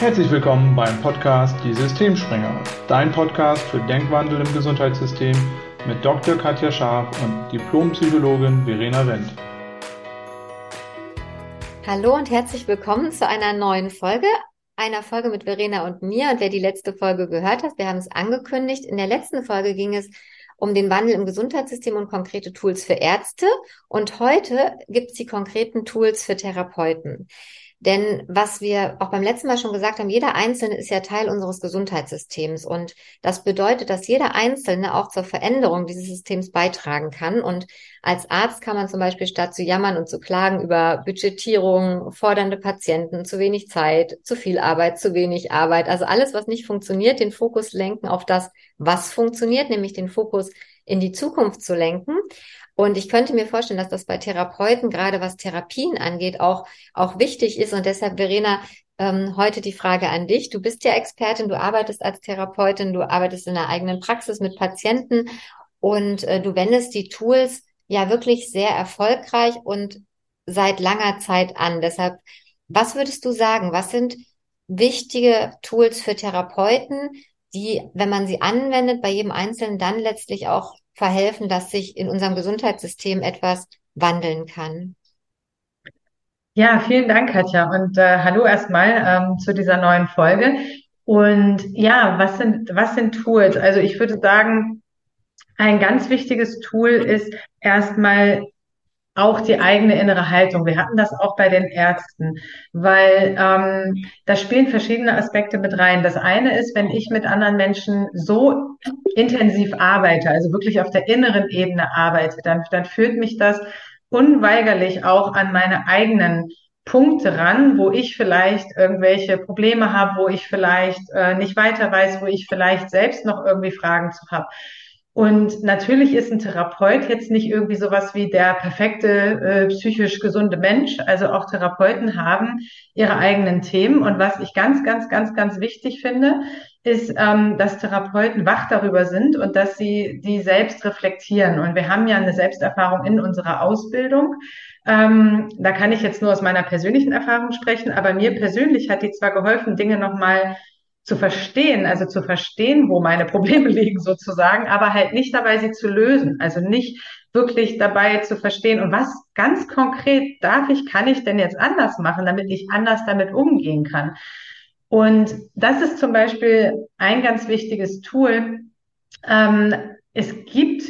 Herzlich willkommen beim Podcast Die Systemspringer, dein Podcast für Denkwandel im Gesundheitssystem mit Dr. Katja Scharf und Diplompsychologin Verena Wendt. Hallo und herzlich willkommen zu einer neuen Folge, einer Folge mit Verena und mir. Und wer die letzte Folge gehört hat, wir haben es angekündigt. In der letzten Folge ging es um den Wandel im Gesundheitssystem und konkrete Tools für Ärzte. Und heute gibt es die konkreten Tools für Therapeuten. Denn was wir auch beim letzten Mal schon gesagt haben, jeder Einzelne ist ja Teil unseres Gesundheitssystems. Und das bedeutet, dass jeder Einzelne auch zur Veränderung dieses Systems beitragen kann. Und als Arzt kann man zum Beispiel statt zu jammern und zu klagen über Budgetierung, fordernde Patienten, zu wenig Zeit, zu viel Arbeit, zu wenig Arbeit, also alles, was nicht funktioniert, den Fokus lenken auf das, was funktioniert, nämlich den Fokus in die Zukunft zu lenken. Und ich könnte mir vorstellen, dass das bei Therapeuten, gerade was Therapien angeht, auch, auch wichtig ist. Und deshalb, Verena, ähm, heute die Frage an dich. Du bist ja Expertin, du arbeitest als Therapeutin, du arbeitest in der eigenen Praxis mit Patienten und äh, du wendest die Tools ja wirklich sehr erfolgreich und seit langer Zeit an. Deshalb, was würdest du sagen? Was sind wichtige Tools für Therapeuten, die, wenn man sie anwendet, bei jedem Einzelnen dann letztlich auch verhelfen, dass sich in unserem Gesundheitssystem etwas wandeln kann. Ja, vielen Dank, Katja. Und äh, hallo erstmal ähm, zu dieser neuen Folge. Und ja, was sind, was sind Tools? Also ich würde sagen, ein ganz wichtiges Tool ist erstmal auch die eigene innere Haltung. Wir hatten das auch bei den Ärzten, weil ähm, da spielen verschiedene Aspekte mit rein. Das eine ist, wenn ich mit anderen Menschen so intensiv arbeite, also wirklich auf der inneren Ebene arbeite, dann, dann führt mich das unweigerlich auch an meine eigenen Punkte ran, wo ich vielleicht irgendwelche Probleme habe, wo ich vielleicht äh, nicht weiter weiß, wo ich vielleicht selbst noch irgendwie Fragen zu habe. Und natürlich ist ein Therapeut jetzt nicht irgendwie sowas wie der perfekte äh, psychisch gesunde Mensch. Also auch Therapeuten haben ihre eigenen Themen. Und was ich ganz, ganz, ganz, ganz wichtig finde, ist, ähm, dass Therapeuten wach darüber sind und dass sie die selbst reflektieren. Und wir haben ja eine Selbsterfahrung in unserer Ausbildung. Ähm, da kann ich jetzt nur aus meiner persönlichen Erfahrung sprechen, aber mir persönlich hat die zwar geholfen, Dinge nochmal zu verstehen, also zu verstehen, wo meine Probleme liegen sozusagen, aber halt nicht dabei, sie zu lösen. Also nicht wirklich dabei zu verstehen, und was ganz konkret darf ich, kann ich denn jetzt anders machen, damit ich anders damit umgehen kann. Und das ist zum Beispiel ein ganz wichtiges Tool. Ähm, es gibt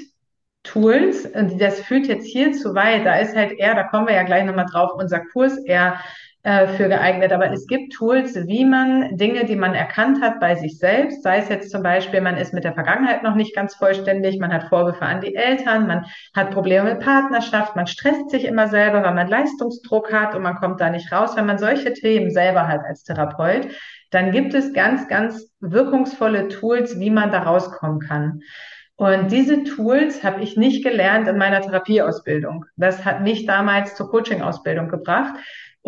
Tools, und das führt jetzt hier zu weit, da ist halt eher, da kommen wir ja gleich nochmal drauf, unser Kurs eher äh, für geeignet. Aber es gibt Tools, wie man Dinge, die man erkannt hat bei sich selbst, sei es jetzt zum Beispiel, man ist mit der Vergangenheit noch nicht ganz vollständig, man hat Vorwürfe an die Eltern, man hat Probleme mit Partnerschaft, man stresst sich immer selber, weil man Leistungsdruck hat und man kommt da nicht raus. Wenn man solche Themen selber hat als Therapeut, dann gibt es ganz, ganz wirkungsvolle Tools, wie man da rauskommen kann. Und diese Tools habe ich nicht gelernt in meiner Therapieausbildung. Das hat mich damals zur Coaching-Ausbildung gebracht.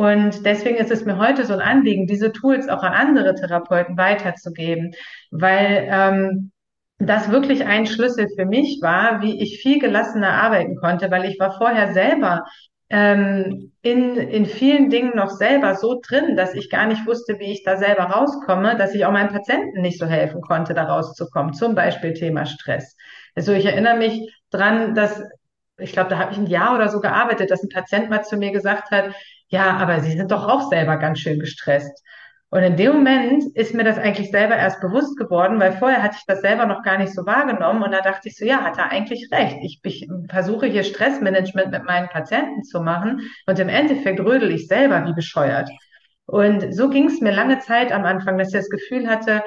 Und deswegen ist es mir heute so ein Anliegen, diese Tools auch an andere Therapeuten weiterzugeben, weil ähm, das wirklich ein Schlüssel für mich war, wie ich viel gelassener arbeiten konnte, weil ich war vorher selber ähm, in, in vielen Dingen noch selber so drin, dass ich gar nicht wusste, wie ich da selber rauskomme, dass ich auch meinen Patienten nicht so helfen konnte, da rauszukommen. Zum Beispiel Thema Stress. Also ich erinnere mich dran, dass ich glaube, da habe ich ein Jahr oder so gearbeitet, dass ein Patient mal zu mir gesagt hat, ja, aber Sie sind doch auch selber ganz schön gestresst. Und in dem Moment ist mir das eigentlich selber erst bewusst geworden, weil vorher hatte ich das selber noch gar nicht so wahrgenommen. Und da dachte ich so, ja, hat er eigentlich recht. Ich, ich versuche hier Stressmanagement mit meinen Patienten zu machen und im Endeffekt rödel ich selber wie bescheuert. Und so ging es mir lange Zeit am Anfang, dass ich das Gefühl hatte,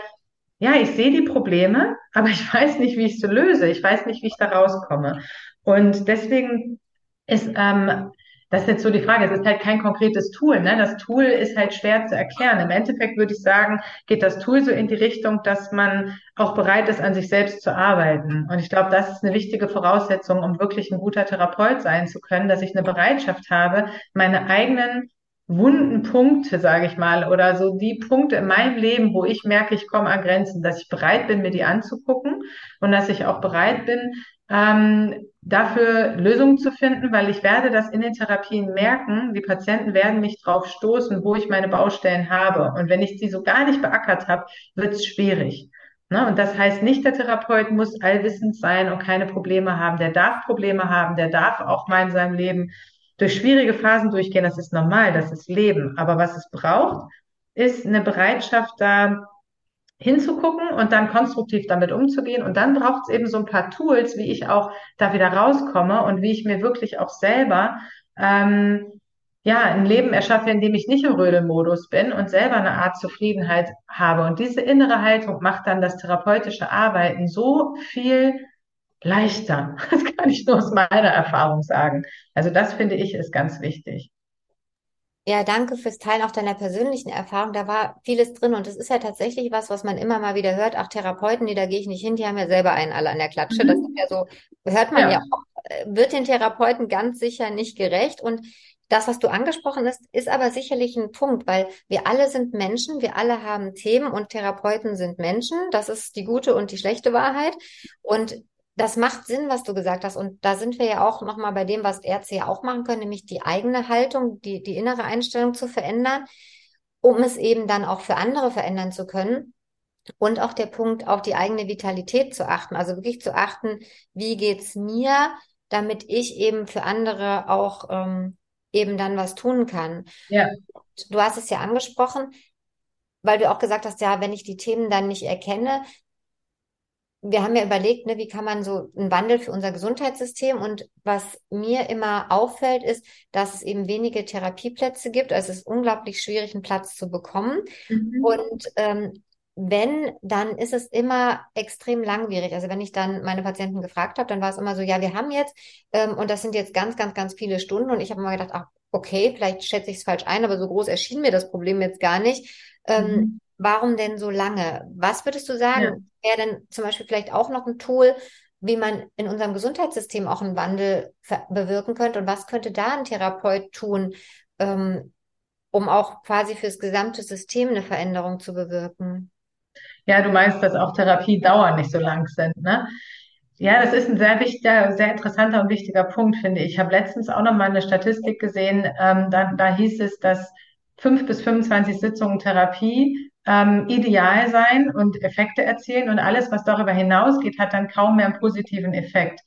ja, ich sehe die Probleme, aber ich weiß nicht, wie ich sie löse. Ich weiß nicht, wie ich da rauskomme. Und deswegen ist ähm, das ist jetzt so die Frage. Es ist halt kein konkretes Tool. Ne? Das Tool ist halt schwer zu erklären. Im Endeffekt würde ich sagen, geht das Tool so in die Richtung, dass man auch bereit ist, an sich selbst zu arbeiten. Und ich glaube, das ist eine wichtige Voraussetzung, um wirklich ein guter Therapeut sein zu können, dass ich eine Bereitschaft habe, meine eigenen wunden Punkte, sage ich mal, oder so die Punkte in meinem Leben, wo ich merke, ich komme an Grenzen, dass ich bereit bin, mir die anzugucken und dass ich auch bereit bin, ähm, dafür Lösungen zu finden, weil ich werde das in den Therapien merken, die Patienten werden mich drauf stoßen, wo ich meine Baustellen habe. Und wenn ich sie so gar nicht beackert habe, wird es schwierig. Ne? Und das heißt nicht, der Therapeut muss allwissend sein und keine Probleme haben. Der darf Probleme haben, der darf auch mal in seinem Leben durch schwierige Phasen durchgehen. Das ist normal, das ist Leben. Aber was es braucht, ist eine Bereitschaft da, hinzugucken und dann konstruktiv damit umzugehen. Und dann braucht es eben so ein paar Tools, wie ich auch da wieder rauskomme und wie ich mir wirklich auch selber ähm, ja ein Leben erschaffe, in dem ich nicht im Rödelmodus bin und selber eine Art Zufriedenheit habe. Und diese innere Haltung macht dann das therapeutische Arbeiten so viel leichter. Das kann ich nur aus meiner Erfahrung sagen. Also das finde ich ist ganz wichtig. Ja, danke fürs Teilen auch deiner persönlichen Erfahrung. Da war vieles drin und es ist ja tatsächlich was, was man immer mal wieder hört. Auch Therapeuten, die da gehe ich nicht hin, die haben ja selber einen alle an der Klatsche. Mhm. Das ist ja so, hört man ja. ja auch, äh, wird den Therapeuten ganz sicher nicht gerecht. Und das, was du angesprochen hast, ist aber sicherlich ein Punkt, weil wir alle sind Menschen, wir alle haben Themen und Therapeuten sind Menschen. Das ist die gute und die schlechte Wahrheit. Und das macht Sinn, was du gesagt hast. Und da sind wir ja auch nochmal bei dem, was Ärzte ja auch machen können, nämlich die eigene Haltung, die, die innere Einstellung zu verändern, um es eben dann auch für andere verändern zu können. Und auch der Punkt, auf die eigene Vitalität zu achten. Also wirklich zu achten, wie geht's mir, damit ich eben für andere auch ähm, eben dann was tun kann. Ja. Du hast es ja angesprochen, weil du auch gesagt hast, ja, wenn ich die Themen dann nicht erkenne, wir haben ja überlegt, ne, wie kann man so einen Wandel für unser Gesundheitssystem und was mir immer auffällt, ist, dass es eben wenige Therapieplätze gibt. Also es ist unglaublich schwierig, einen Platz zu bekommen. Mhm. Und ähm, wenn, dann ist es immer extrem langwierig. Also wenn ich dann meine Patienten gefragt habe, dann war es immer so, ja, wir haben jetzt, ähm, und das sind jetzt ganz, ganz, ganz viele Stunden. Und ich habe immer gedacht, ach, okay, vielleicht schätze ich es falsch ein, aber so groß erschien mir das Problem jetzt gar nicht. Ähm, mhm. Warum denn so lange? Was würdest du sagen, ja. wäre denn zum Beispiel vielleicht auch noch ein Tool, wie man in unserem Gesundheitssystem auch einen Wandel bewirken könnte? Und was könnte da ein Therapeut tun, ähm, um auch quasi fürs gesamte System eine Veränderung zu bewirken? Ja, du meinst, dass auch Therapiedauern nicht so lang sind, ne? Ja, das ist ein sehr wichtiger, sehr interessanter und wichtiger Punkt, finde ich. Ich habe letztens auch noch mal eine Statistik gesehen, ähm, da, da hieß es, dass fünf bis 25 Sitzungen Therapie ähm, ideal sein und Effekte erzielen und alles, was darüber hinausgeht, hat dann kaum mehr einen positiven Effekt.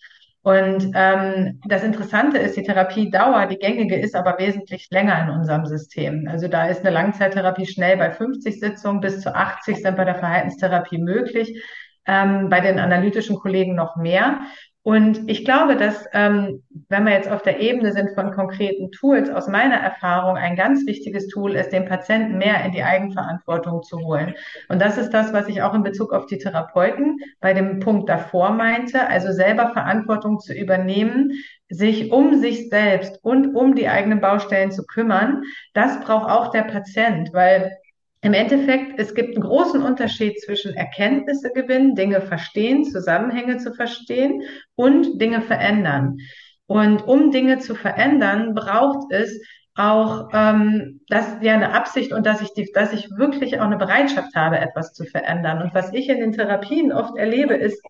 Und ähm, das Interessante ist, die Therapiedauer, die gängige, ist aber wesentlich länger in unserem System. Also da ist eine Langzeittherapie schnell bei 50 Sitzungen, bis zu 80 sind bei der Verhaltenstherapie möglich, ähm, bei den analytischen Kollegen noch mehr. Und ich glaube, dass, ähm, wenn wir jetzt auf der Ebene sind von konkreten Tools, aus meiner Erfahrung ein ganz wichtiges Tool ist, den Patienten mehr in die Eigenverantwortung zu holen. Und das ist das, was ich auch in Bezug auf die Therapeuten bei dem Punkt davor meinte, also selber Verantwortung zu übernehmen, sich um sich selbst und um die eigenen Baustellen zu kümmern. Das braucht auch der Patient, weil im Endeffekt, es gibt einen großen Unterschied zwischen Erkenntnisse gewinnen, Dinge verstehen, Zusammenhänge zu verstehen und Dinge verändern. Und um Dinge zu verändern, braucht es auch ähm, das ja eine Absicht und dass ich die, dass ich wirklich auch eine Bereitschaft habe, etwas zu verändern. Und was ich in den Therapien oft erlebe, ist,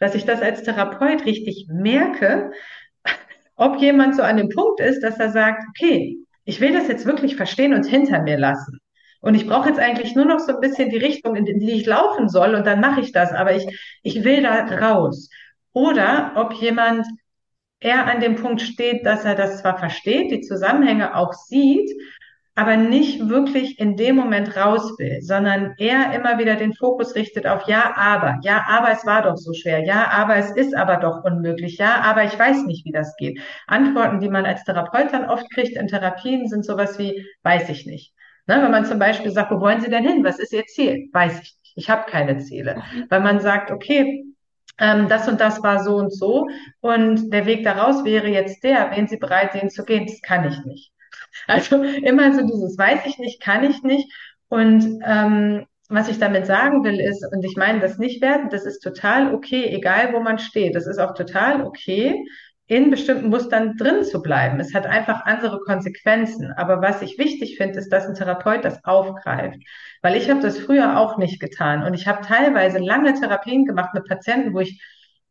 dass ich das als Therapeut richtig merke, ob jemand so an dem Punkt ist, dass er sagt, okay, ich will das jetzt wirklich verstehen und hinter mir lassen. Und ich brauche jetzt eigentlich nur noch so ein bisschen die Richtung, in die ich laufen soll und dann mache ich das. Aber ich, ich will da raus. Oder ob jemand eher an dem Punkt steht, dass er das zwar versteht, die Zusammenhänge auch sieht, aber nicht wirklich in dem Moment raus will, sondern eher immer wieder den Fokus richtet auf ja, aber, ja, aber es war doch so schwer, ja, aber es ist aber doch unmöglich, ja, aber ich weiß nicht, wie das geht. Antworten, die man als Therapeut dann oft kriegt in Therapien, sind sowas wie, weiß ich nicht. Ne, wenn man zum Beispiel sagt, wo wollen Sie denn hin? Was ist Ihr Ziel? Weiß ich nicht. Ich habe keine Ziele. Mhm. Weil man sagt, okay, ähm, das und das war so und so und der Weg daraus wäre jetzt der, wenn Sie bereit sind zu gehen, das kann ich nicht. Also immer so dieses weiß ich nicht, kann ich nicht. Und ähm, was ich damit sagen will ist, und ich meine das nicht werten, das ist total okay, egal wo man steht. Das ist auch total okay, in bestimmten Mustern drin zu bleiben. Es hat einfach andere Konsequenzen. Aber was ich wichtig finde, ist, dass ein Therapeut das aufgreift. Weil ich habe das früher auch nicht getan. Und ich habe teilweise lange Therapien gemacht mit Patienten, wo ich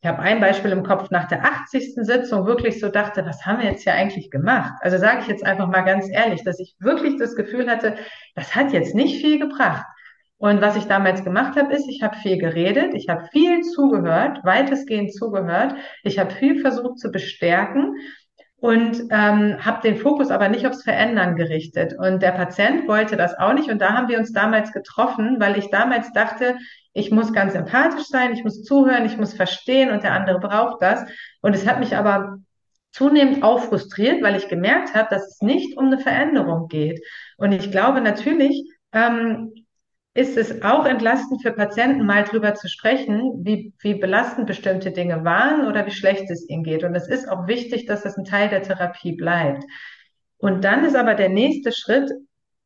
ich habe ein Beispiel im Kopf, nach der 80. Sitzung wirklich so dachte, was haben wir jetzt hier eigentlich gemacht? Also sage ich jetzt einfach mal ganz ehrlich, dass ich wirklich das Gefühl hatte, das hat jetzt nicht viel gebracht. Und was ich damals gemacht habe, ist, ich habe viel geredet, ich habe viel zugehört, weitestgehend zugehört, ich habe viel versucht zu bestärken und ähm, habe den Fokus aber nicht aufs Verändern gerichtet. Und der Patient wollte das auch nicht. Und da haben wir uns damals getroffen, weil ich damals dachte, ich muss ganz empathisch sein, ich muss zuhören, ich muss verstehen und der andere braucht das. Und es hat mich aber zunehmend auch frustriert, weil ich gemerkt habe, dass es nicht um eine Veränderung geht. Und ich glaube natürlich, ähm, ist es auch entlastend für Patienten, mal drüber zu sprechen, wie, wie belastend bestimmte Dinge waren oder wie schlecht es ihnen geht. Und es ist auch wichtig, dass das ein Teil der Therapie bleibt. Und dann ist aber der nächste Schritt,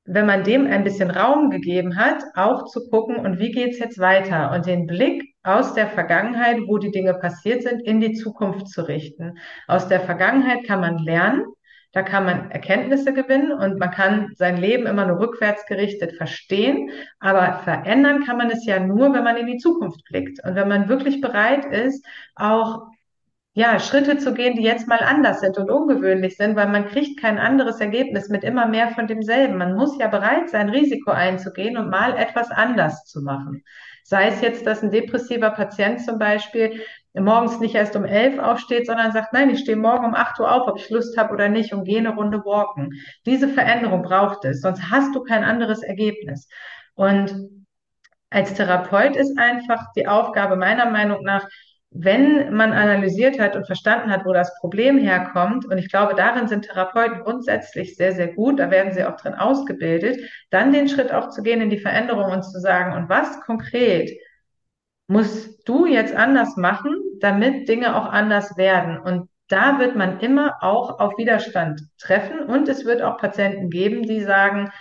wenn man dem ein bisschen Raum gegeben hat, auch zu gucken, und wie geht's jetzt weiter? Und den Blick aus der Vergangenheit, wo die Dinge passiert sind, in die Zukunft zu richten. Aus der Vergangenheit kann man lernen da kann man Erkenntnisse gewinnen und man kann sein Leben immer nur rückwärts gerichtet verstehen. Aber verändern kann man es ja nur, wenn man in die Zukunft blickt. Und wenn man wirklich bereit ist, auch ja, Schritte zu gehen, die jetzt mal anders sind und ungewöhnlich sind, weil man kriegt kein anderes Ergebnis mit immer mehr von demselben. Man muss ja bereit sein, Risiko einzugehen und mal etwas anders zu machen. Sei es jetzt, dass ein depressiver Patient zum Beispiel morgens nicht erst um elf aufsteht, sondern sagt, nein, ich stehe morgen um acht Uhr auf, ob ich Lust habe oder nicht und gehe eine Runde walken. Diese Veränderung braucht es, sonst hast du kein anderes Ergebnis. Und als Therapeut ist einfach die Aufgabe meiner Meinung nach, wenn man analysiert hat und verstanden hat, wo das Problem herkommt, und ich glaube, darin sind Therapeuten grundsätzlich sehr, sehr gut, da werden sie auch drin ausgebildet, dann den Schritt auch zu gehen in die Veränderung und zu sagen, und was konkret musst du jetzt anders machen, damit Dinge auch anders werden. Und da wird man immer auch auf Widerstand treffen und es wird auch Patienten geben, die sagen,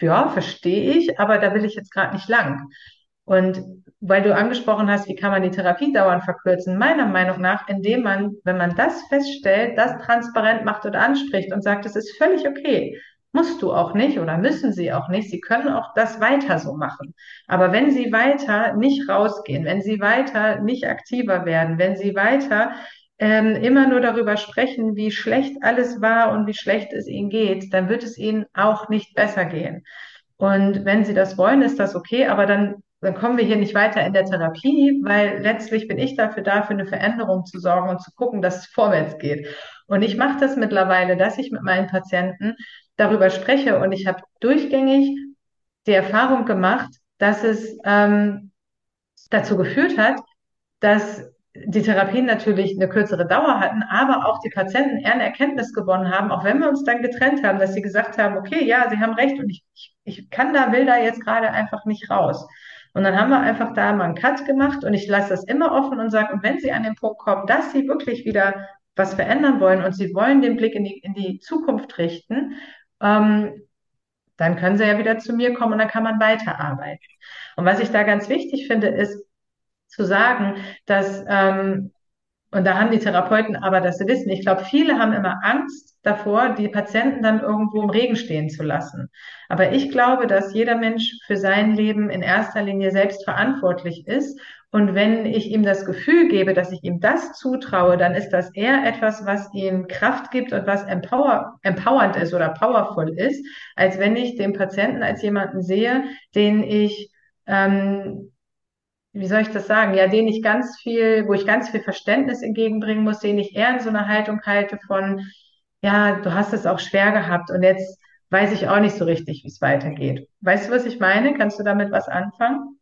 ja, verstehe ich, aber da will ich jetzt gerade nicht lang. Und weil du angesprochen hast, wie kann man die Therapiedauern verkürzen? Meiner Meinung nach, indem man, wenn man das feststellt, das transparent macht und anspricht und sagt, es ist völlig okay. Musst du auch nicht oder müssen sie auch nicht. Sie können auch das weiter so machen. Aber wenn sie weiter nicht rausgehen, wenn sie weiter nicht aktiver werden, wenn sie weiter ähm, immer nur darüber sprechen, wie schlecht alles war und wie schlecht es ihnen geht, dann wird es ihnen auch nicht besser gehen. Und wenn sie das wollen, ist das okay, aber dann, dann kommen wir hier nicht weiter in der Therapie, weil letztlich bin ich dafür da, für eine Veränderung zu sorgen und zu gucken, dass es vorwärts geht. Und ich mache das mittlerweile, dass ich mit meinen Patienten darüber spreche. Und ich habe durchgängig die Erfahrung gemacht, dass es ähm, dazu geführt hat, dass die Therapien natürlich eine kürzere Dauer hatten, aber auch die Patienten eher eine Erkenntnis gewonnen haben, auch wenn wir uns dann getrennt haben, dass sie gesagt haben, okay, ja, sie haben recht und ich, ich, ich kann da, will da jetzt gerade einfach nicht raus. Und dann haben wir einfach da mal einen Cut gemacht und ich lasse das immer offen und sage, und wenn Sie an den Punkt kommen, dass Sie wirklich wieder was verändern wollen und Sie wollen den Blick in die, in die Zukunft richten, ähm, dann können sie ja wieder zu mir kommen und dann kann man weiterarbeiten. Und was ich da ganz wichtig finde, ist zu sagen, dass, ähm, und da haben die Therapeuten aber das wissen, ich glaube, viele haben immer Angst davor, die Patienten dann irgendwo im Regen stehen zu lassen. Aber ich glaube, dass jeder Mensch für sein Leben in erster Linie selbst verantwortlich ist und wenn ich ihm das Gefühl gebe, dass ich ihm das zutraue, dann ist das eher etwas, was ihm Kraft gibt und was empower, empowernd ist oder powerful ist, als wenn ich den Patienten als jemanden sehe, den ich, ähm, wie soll ich das sagen, ja, den ich ganz viel, wo ich ganz viel Verständnis entgegenbringen muss, den ich eher in so einer Haltung halte von, ja, du hast es auch schwer gehabt und jetzt weiß ich auch nicht so richtig, wie es weitergeht. Weißt du, was ich meine? Kannst du damit was anfangen?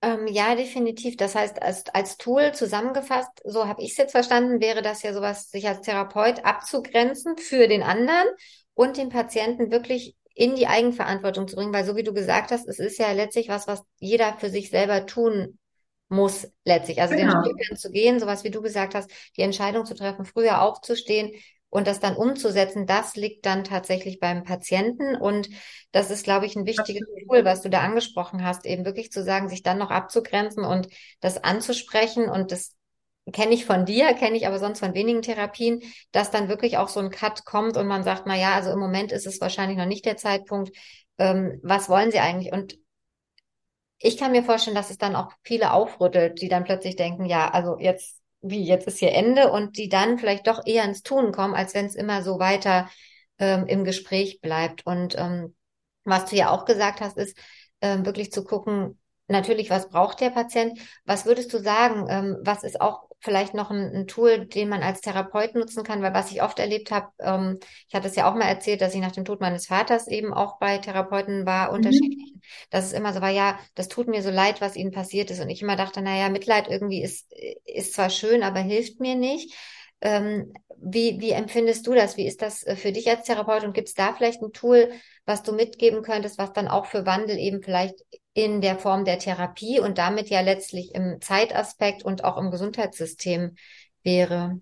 Ähm, ja, definitiv. Das heißt, als, als Tool zusammengefasst, so habe ich es jetzt verstanden, wäre das ja sowas, sich als Therapeut abzugrenzen für den anderen und den Patienten wirklich in die Eigenverantwortung zu bringen, weil so wie du gesagt hast, es ist ja letztlich was, was jeder für sich selber tun muss letztlich. Also genau. den Schritt zu gehen, sowas wie du gesagt hast, die Entscheidung zu treffen, früher aufzustehen, und das dann umzusetzen, das liegt dann tatsächlich beim Patienten. Und das ist, glaube ich, ein wichtiges Tool, was du da angesprochen hast, eben wirklich zu sagen, sich dann noch abzugrenzen und das anzusprechen. Und das kenne ich von dir, kenne ich aber sonst von wenigen Therapien, dass dann wirklich auch so ein Cut kommt und man sagt, na ja, also im Moment ist es wahrscheinlich noch nicht der Zeitpunkt. Ähm, was wollen sie eigentlich? Und ich kann mir vorstellen, dass es dann auch viele aufrüttelt, die dann plötzlich denken, ja, also jetzt wie jetzt ist hier Ende und die dann vielleicht doch eher ins Tun kommen, als wenn es immer so weiter ähm, im Gespräch bleibt. Und ähm, was du ja auch gesagt hast, ist ähm, wirklich zu gucken, natürlich, was braucht der Patient? Was würdest du sagen? Ähm, was ist auch vielleicht noch ein, ein, Tool, den man als Therapeut nutzen kann? Weil was ich oft erlebt habe, ähm, ich hatte es ja auch mal erzählt, dass ich nach dem Tod meines Vaters eben auch bei Therapeuten war, mhm. unterschiedlich, dass es immer so war, ja, das tut mir so leid, was ihnen passiert ist. Und ich immer dachte, naja, Mitleid irgendwie ist, ist zwar schön, aber hilft mir nicht. Ähm, wie, wie empfindest du das? Wie ist das äh, für dich als Therapeut? Und gibt es da vielleicht ein Tool, was du mitgeben könntest, was dann auch für Wandel eben vielleicht in der Form der Therapie und damit ja letztlich im Zeitaspekt und auch im Gesundheitssystem wäre?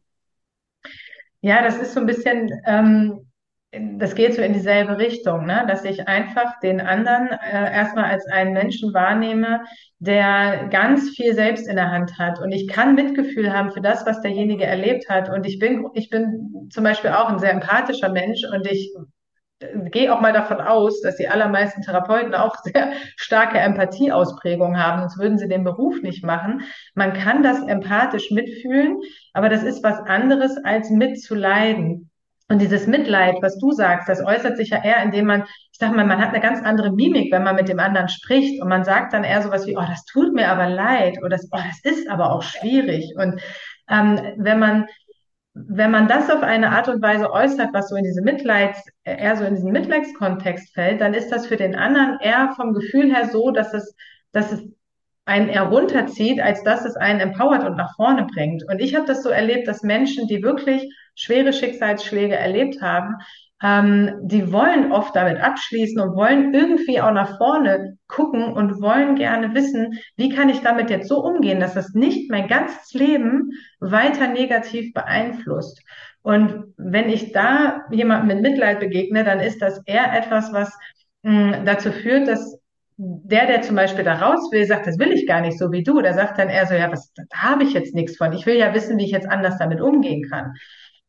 Ja, das ist so ein bisschen, ähm, das geht so in dieselbe Richtung, ne? Dass ich einfach den anderen äh, erstmal als einen Menschen wahrnehme, der ganz viel selbst in der Hand hat. Und ich kann Mitgefühl haben für das, was derjenige erlebt hat. Und ich bin, ich bin zum Beispiel auch ein sehr empathischer Mensch und ich gehe auch mal davon aus, dass die allermeisten Therapeuten auch sehr starke Empathieausprägungen haben, sonst würden sie den Beruf nicht machen. Man kann das empathisch mitfühlen, aber das ist was anderes als mitzuleiden. Und dieses Mitleid, was du sagst, das äußert sich ja eher, indem man, ich sag mal, man hat eine ganz andere Mimik, wenn man mit dem anderen spricht und man sagt dann eher sowas wie, oh, das tut mir aber leid oder oh, das ist aber auch schwierig. Und ähm, wenn man wenn man das auf eine Art und Weise äußert, was so in diese Mitleids, eher so in diesen Mitleidskontext fällt, dann ist das für den anderen eher vom Gefühl her so, dass es, dass es einen eher runterzieht, als dass es einen empowert und nach vorne bringt. Und ich habe das so erlebt, dass Menschen, die wirklich schwere Schicksalsschläge erlebt haben, ähm, die wollen oft damit abschließen und wollen irgendwie auch nach vorne gucken und wollen gerne wissen, wie kann ich damit jetzt so umgehen, dass das nicht mein ganzes Leben weiter negativ beeinflusst. Und wenn ich da jemandem mit Mitleid begegne, dann ist das eher etwas, was mh, dazu führt, dass der, der zum Beispiel da raus will, sagt, das will ich gar nicht so wie du, der sagt dann eher so, ja, was, da habe ich jetzt nichts von. Ich will ja wissen, wie ich jetzt anders damit umgehen kann.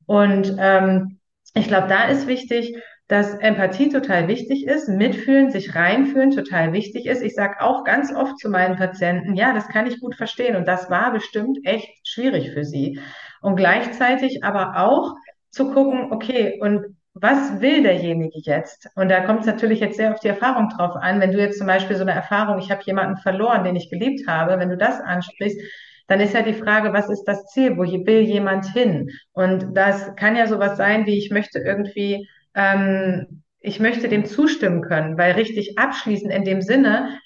Und ähm, ich glaube, da ist wichtig, dass Empathie total wichtig ist, mitfühlen, sich reinfühlen total wichtig ist. Ich sage auch ganz oft zu meinen Patienten, ja, das kann ich gut verstehen und das war bestimmt echt schwierig für sie. Und gleichzeitig aber auch zu gucken, okay, und was will derjenige jetzt? Und da kommt es natürlich jetzt sehr auf die Erfahrung drauf an. Wenn du jetzt zum Beispiel so eine Erfahrung, ich habe jemanden verloren, den ich geliebt habe, wenn du das ansprichst, dann ist ja die Frage, was ist das Ziel? Wo will jemand hin? Und das kann ja sowas sein, wie ich möchte irgendwie, ähm, ich möchte dem zustimmen können, weil richtig abschließen in dem Sinne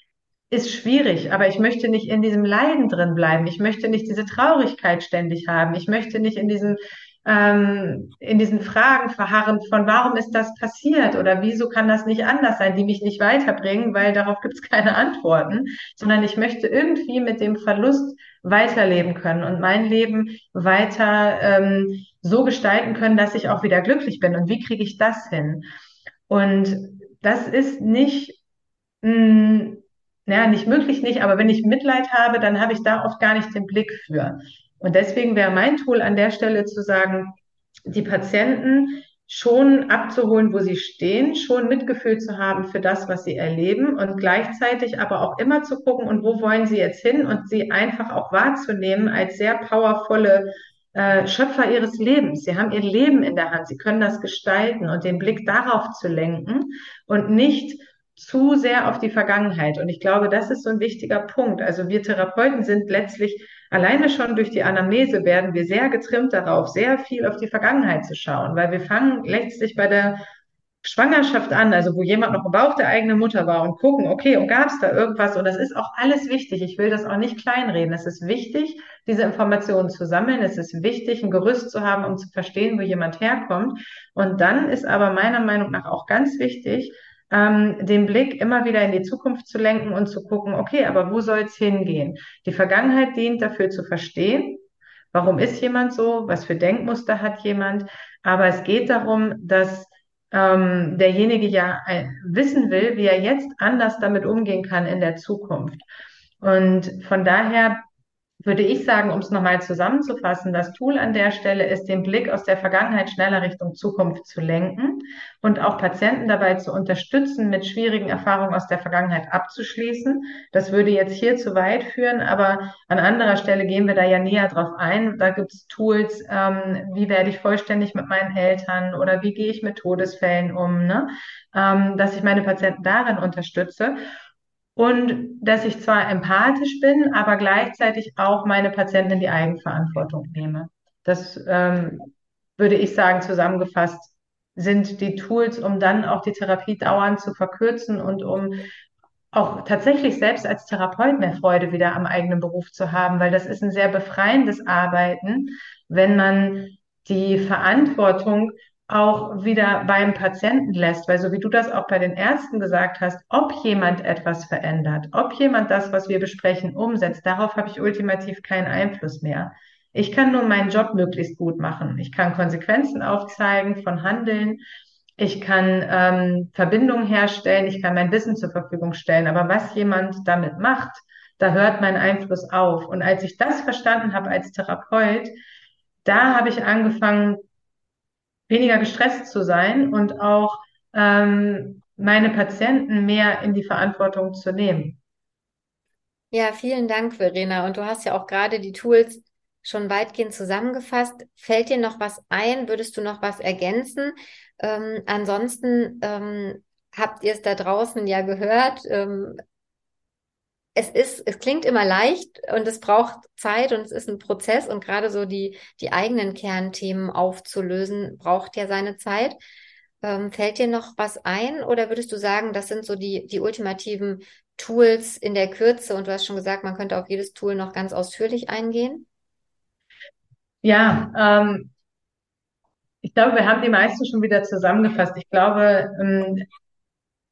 ist schwierig, aber ich möchte nicht in diesem Leiden drin bleiben. Ich möchte nicht diese Traurigkeit ständig haben. Ich möchte nicht in diesem ähm, in diesen Fragen verharren von warum ist das passiert oder wieso kann das nicht anders sein, die mich nicht weiterbringen, weil darauf gibt es keine Antworten, sondern ich möchte irgendwie mit dem Verlust weiterleben können und mein Leben weiter ähm, so gestalten können, dass ich auch wieder glücklich bin. Und wie kriege ich das hin? Und das ist nicht, mh, hm, naja, nicht möglich nicht, aber wenn ich Mitleid habe, dann habe ich da oft gar nicht den Blick für. Und deswegen wäre mein Tool an der Stelle zu sagen, die Patienten schon abzuholen, wo sie stehen, schon Mitgefühl zu haben für das, was sie erleben und gleichzeitig aber auch immer zu gucken, und wo wollen sie jetzt hin und sie einfach auch wahrzunehmen als sehr powervolle äh, Schöpfer ihres Lebens. Sie haben ihr Leben in der Hand, sie können das gestalten und den Blick darauf zu lenken und nicht zu sehr auf die Vergangenheit. Und ich glaube, das ist so ein wichtiger Punkt. Also wir Therapeuten sind letztlich Alleine schon durch die Anamnese werden wir sehr getrimmt darauf, sehr viel auf die Vergangenheit zu schauen, weil wir fangen letztlich bei der Schwangerschaft an, also wo jemand noch im Bauch der eigenen Mutter war und gucken, okay, und gab es da irgendwas? Und das ist auch alles wichtig. Ich will das auch nicht kleinreden. Es ist wichtig, diese Informationen zu sammeln. Es ist wichtig, ein Gerüst zu haben, um zu verstehen, wo jemand herkommt. Und dann ist aber meiner Meinung nach auch ganz wichtig, ähm, den Blick immer wieder in die Zukunft zu lenken und zu gucken, okay, aber wo soll es hingehen? Die Vergangenheit dient dafür zu verstehen, warum ist jemand so, was für Denkmuster hat jemand, aber es geht darum, dass ähm, derjenige ja äh, wissen will, wie er jetzt anders damit umgehen kann in der Zukunft. Und von daher würde ich sagen, um es nochmal zusammenzufassen, das Tool an der Stelle ist, den Blick aus der Vergangenheit schneller Richtung Zukunft zu lenken und auch Patienten dabei zu unterstützen, mit schwierigen Erfahrungen aus der Vergangenheit abzuschließen. Das würde jetzt hier zu weit führen, aber an anderer Stelle gehen wir da ja näher drauf ein. Da gibt es Tools, ähm, wie werde ich vollständig mit meinen Eltern oder wie gehe ich mit Todesfällen um, ne? ähm, dass ich meine Patienten darin unterstütze und dass ich zwar empathisch bin, aber gleichzeitig auch meine Patienten in die Eigenverantwortung nehme. Das ähm, würde ich sagen, zusammengefasst sind die Tools, um dann auch die Therapiedauern zu verkürzen und um auch tatsächlich selbst als Therapeut mehr Freude wieder am eigenen Beruf zu haben, weil das ist ein sehr befreiendes Arbeiten, wenn man die Verantwortung auch wieder beim Patienten lässt, weil so wie du das auch bei den Ärzten gesagt hast, ob jemand etwas verändert, ob jemand das, was wir besprechen, umsetzt, darauf habe ich ultimativ keinen Einfluss mehr. Ich kann nur meinen Job möglichst gut machen. Ich kann Konsequenzen aufzeigen von Handeln. Ich kann ähm, Verbindungen herstellen. Ich kann mein Wissen zur Verfügung stellen. Aber was jemand damit macht, da hört mein Einfluss auf. Und als ich das verstanden habe als Therapeut, da habe ich angefangen, weniger gestresst zu sein und auch ähm, meine Patienten mehr in die Verantwortung zu nehmen. Ja, vielen Dank, Verena. Und du hast ja auch gerade die Tools schon weitgehend zusammengefasst. Fällt dir noch was ein? Würdest du noch was ergänzen? Ähm, ansonsten ähm, habt ihr es da draußen ja gehört. Ähm, es ist, es klingt immer leicht und es braucht Zeit und es ist ein Prozess und gerade so die, die eigenen Kernthemen aufzulösen, braucht ja seine Zeit. Ähm, fällt dir noch was ein oder würdest du sagen, das sind so die, die ultimativen Tools in der Kürze und du hast schon gesagt, man könnte auf jedes Tool noch ganz ausführlich eingehen? Ja, ähm, ich glaube, wir haben die meisten schon wieder zusammengefasst. Ich glaube, ähm,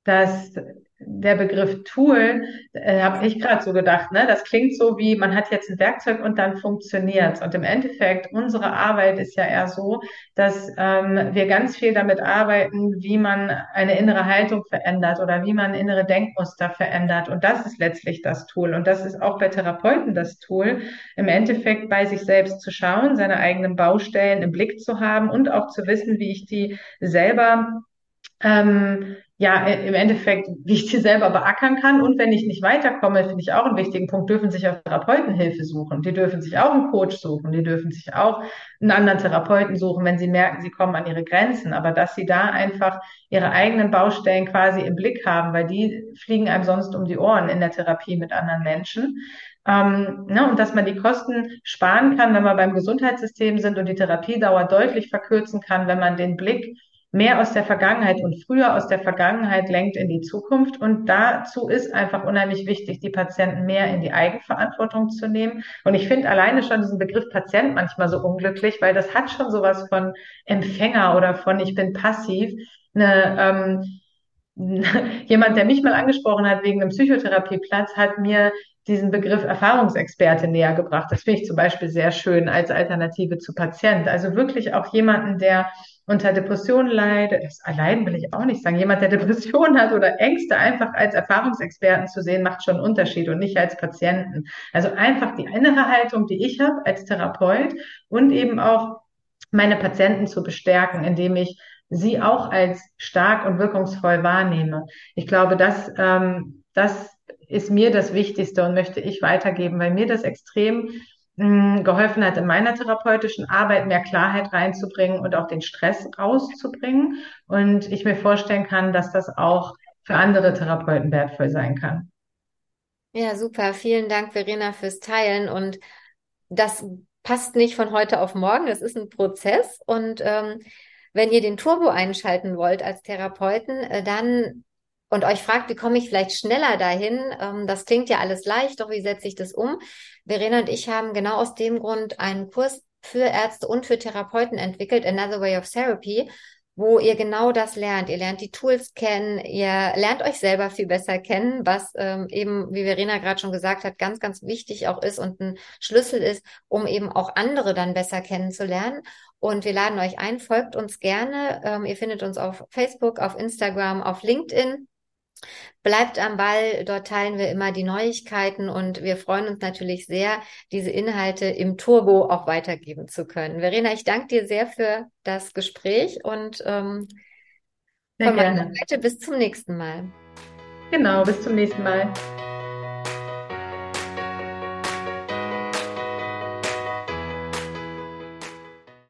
dass der Begriff Tool, äh, habe ich gerade so gedacht, ne? Das klingt so wie, man hat jetzt ein Werkzeug und dann funktioniert's. Und im Endeffekt, unsere Arbeit ist ja eher so, dass ähm, wir ganz viel damit arbeiten, wie man eine innere Haltung verändert oder wie man innere Denkmuster verändert. Und das ist letztlich das Tool. Und das ist auch bei Therapeuten das Tool, im Endeffekt bei sich selbst zu schauen, seine eigenen Baustellen im Blick zu haben und auch zu wissen, wie ich die selber ähm, ja, im Endeffekt, wie ich die selber beackern kann. Und wenn ich nicht weiterkomme, finde ich auch einen wichtigen Punkt, dürfen sich auch Therapeuten Hilfe suchen. Die dürfen sich auch einen Coach suchen. Die dürfen sich auch einen anderen Therapeuten suchen, wenn sie merken, sie kommen an ihre Grenzen. Aber dass sie da einfach ihre eigenen Baustellen quasi im Blick haben, weil die fliegen einem sonst um die Ohren in der Therapie mit anderen Menschen. Ähm, ne, und dass man die Kosten sparen kann, wenn wir beim Gesundheitssystem sind und die Therapiedauer deutlich verkürzen kann, wenn man den Blick mehr aus der Vergangenheit und früher aus der Vergangenheit lenkt in die Zukunft. Und dazu ist einfach unheimlich wichtig, die Patienten mehr in die Eigenverantwortung zu nehmen. Und ich finde alleine schon diesen Begriff Patient manchmal so unglücklich, weil das hat schon sowas von Empfänger oder von ich bin passiv. Eine, ähm, jemand, der mich mal angesprochen hat wegen einem Psychotherapieplatz, hat mir diesen Begriff Erfahrungsexperte näher gebracht. Das finde ich zum Beispiel sehr schön als Alternative zu Patient. Also wirklich auch jemanden, der unter Depressionen leidet, das allein will ich auch nicht sagen, jemand, der Depressionen hat oder Ängste einfach als Erfahrungsexperten zu sehen, macht schon einen Unterschied und nicht als Patienten. Also einfach die innere Haltung, die ich habe als Therapeut und eben auch meine Patienten zu bestärken, indem ich sie auch als stark und wirkungsvoll wahrnehme. Ich glaube, das, ähm, das ist mir das Wichtigste und möchte ich weitergeben, weil mir das extrem geholfen hat, in meiner therapeutischen Arbeit mehr Klarheit reinzubringen und auch den Stress rauszubringen. Und ich mir vorstellen kann, dass das auch für andere Therapeuten wertvoll sein kann. Ja, super. Vielen Dank, Verena, fürs Teilen. Und das passt nicht von heute auf morgen. Das ist ein Prozess. Und ähm, wenn ihr den Turbo einschalten wollt als Therapeuten, äh, dann und euch fragt, wie komme ich vielleicht schneller dahin? Ähm, das klingt ja alles leicht, doch wie setze ich das um? Verena und ich haben genau aus dem Grund einen Kurs für Ärzte und für Therapeuten entwickelt, Another Way of Therapy, wo ihr genau das lernt. Ihr lernt die Tools kennen, ihr lernt euch selber viel besser kennen, was ähm, eben, wie Verena gerade schon gesagt hat, ganz, ganz wichtig auch ist und ein Schlüssel ist, um eben auch andere dann besser kennenzulernen. Und wir laden euch ein, folgt uns gerne. Ähm, ihr findet uns auf Facebook, auf Instagram, auf LinkedIn. Bleibt am Ball, dort teilen wir immer die Neuigkeiten und wir freuen uns natürlich sehr, diese Inhalte im Turbo auch weitergeben zu können. Verena, ich danke dir sehr für das Gespräch und ähm, Sehr von meiner gerne. Seite bis zum nächsten Mal. Genau, bis zum nächsten Mal.